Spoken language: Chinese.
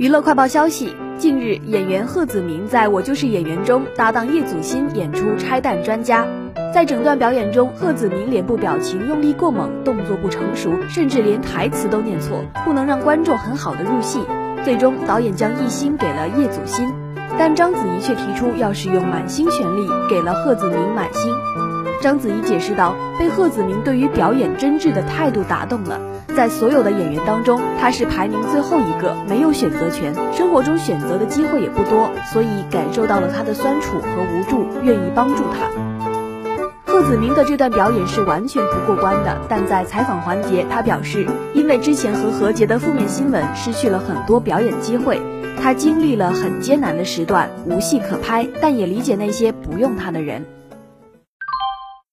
娱乐快报消息：近日，演员贺子铭在我就是演员中搭档叶祖新演出拆弹专家。在整段表演中，贺子铭脸部表情用力过猛，动作不成熟，甚至连台词都念错，不能让观众很好的入戏。最终，导演将一星给了叶祖新，但章子怡却提出要使用满星权利，给了贺子铭满星。章子怡解释道：“被贺子铭对于表演真挚的态度打动了，在所有的演员当中，他是排名最后一个，没有选择权，生活中选择的机会也不多，所以感受到了他的酸楚和无助，愿意帮助他。”贺子铭的这段表演是完全不过关的，但在采访环节，他表示，因为之前和何洁的负面新闻，失去了很多表演机会，他经历了很艰难的时段，无戏可拍，但也理解那些不用他的人。